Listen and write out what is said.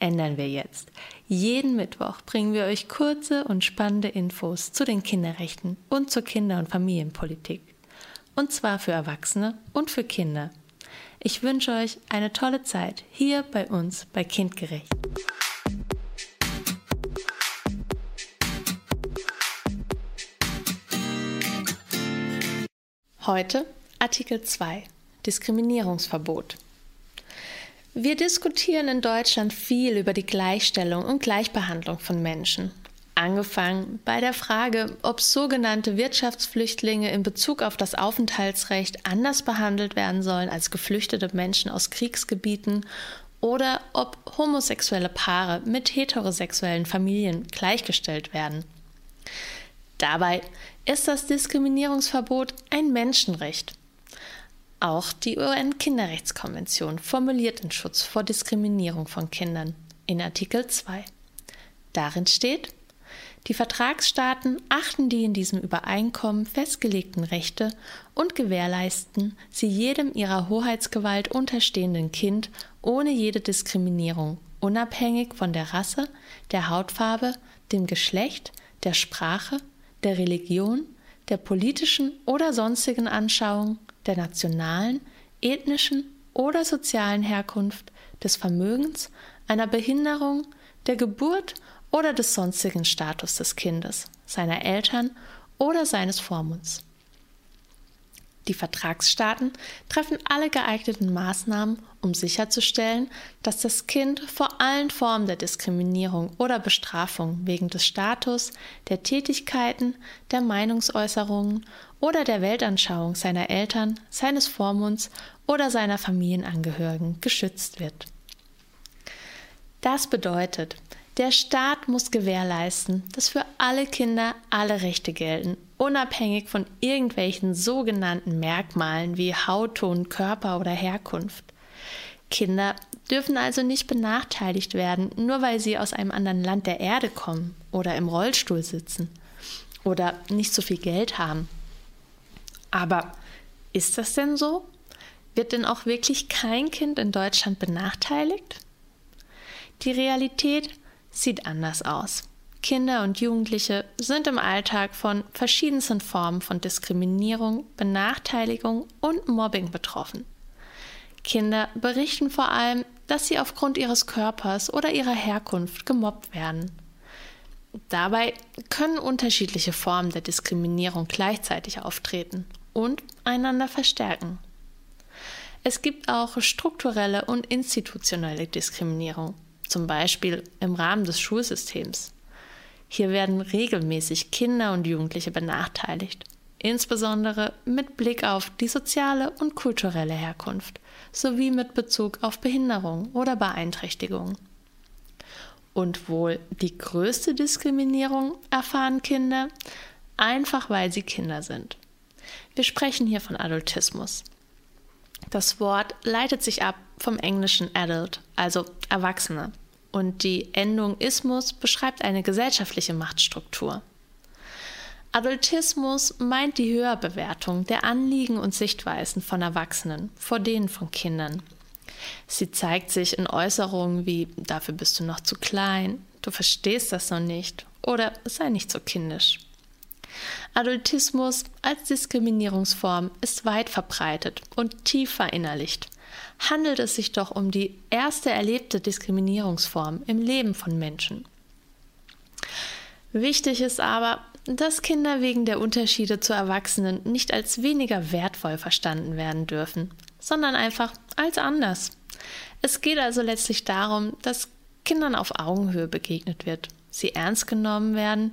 ändern wir jetzt. Jeden Mittwoch bringen wir euch kurze und spannende Infos zu den Kinderrechten und zur Kinder- und Familienpolitik. Und zwar für Erwachsene und für Kinder. Ich wünsche euch eine tolle Zeit hier bei uns bei Kindgerecht. Heute Artikel 2 Diskriminierungsverbot. Wir diskutieren in Deutschland viel über die Gleichstellung und Gleichbehandlung von Menschen. Angefangen bei der Frage, ob sogenannte Wirtschaftsflüchtlinge in Bezug auf das Aufenthaltsrecht anders behandelt werden sollen als geflüchtete Menschen aus Kriegsgebieten oder ob homosexuelle Paare mit heterosexuellen Familien gleichgestellt werden. Dabei ist das Diskriminierungsverbot ein Menschenrecht auch die UN-Kinderrechtskonvention formuliert den Schutz vor Diskriminierung von Kindern in Artikel 2. Darin steht, die Vertragsstaaten achten die in diesem Übereinkommen festgelegten Rechte und gewährleisten sie jedem ihrer Hoheitsgewalt unterstehenden Kind ohne jede Diskriminierung, unabhängig von der Rasse, der Hautfarbe, dem Geschlecht, der Sprache, der Religion, der politischen oder sonstigen Anschauung, der nationalen, ethnischen oder sozialen Herkunft, des Vermögens, einer Behinderung, der Geburt oder des sonstigen Status des Kindes, seiner Eltern oder seines Vormunds. Die Vertragsstaaten treffen alle geeigneten Maßnahmen, um sicherzustellen, dass das Kind vor allen Formen der Diskriminierung oder Bestrafung wegen des Status, der Tätigkeiten, der Meinungsäußerungen oder der Weltanschauung seiner Eltern, seines Vormunds oder seiner Familienangehörigen geschützt wird. Das bedeutet, der Staat muss gewährleisten, dass für alle Kinder alle Rechte gelten, unabhängig von irgendwelchen sogenannten Merkmalen wie Hautton, Körper oder Herkunft. Kinder dürfen also nicht benachteiligt werden, nur weil sie aus einem anderen Land der Erde kommen oder im Rollstuhl sitzen oder nicht so viel Geld haben. Aber ist das denn so? Wird denn auch wirklich kein Kind in Deutschland benachteiligt? Die Realität sieht anders aus. Kinder und Jugendliche sind im Alltag von verschiedensten Formen von Diskriminierung, Benachteiligung und Mobbing betroffen. Kinder berichten vor allem, dass sie aufgrund ihres Körpers oder ihrer Herkunft gemobbt werden. Dabei können unterschiedliche Formen der Diskriminierung gleichzeitig auftreten und einander verstärken. Es gibt auch strukturelle und institutionelle Diskriminierung zum Beispiel im Rahmen des Schulsystems. Hier werden regelmäßig Kinder und Jugendliche benachteiligt, insbesondere mit Blick auf die soziale und kulturelle Herkunft sowie mit Bezug auf Behinderung oder Beeinträchtigung. Und wohl die größte Diskriminierung erfahren Kinder, einfach weil sie Kinder sind. Wir sprechen hier von Adultismus. Das Wort leitet sich ab vom englischen adult, also Erwachsene, und die Endung Ismus beschreibt eine gesellschaftliche Machtstruktur. Adultismus meint die Höherbewertung der Anliegen und Sichtweisen von Erwachsenen vor denen von Kindern. Sie zeigt sich in Äußerungen wie dafür bist du noch zu klein, du verstehst das noch nicht oder sei nicht so kindisch. Adultismus als Diskriminierungsform ist weit verbreitet und tief verinnerlicht. Handelt es sich doch um die erste erlebte Diskriminierungsform im Leben von Menschen. Wichtig ist aber, dass Kinder wegen der Unterschiede zu Erwachsenen nicht als weniger wertvoll verstanden werden dürfen, sondern einfach als anders. Es geht also letztlich darum, dass Kindern auf Augenhöhe begegnet wird, sie ernst genommen werden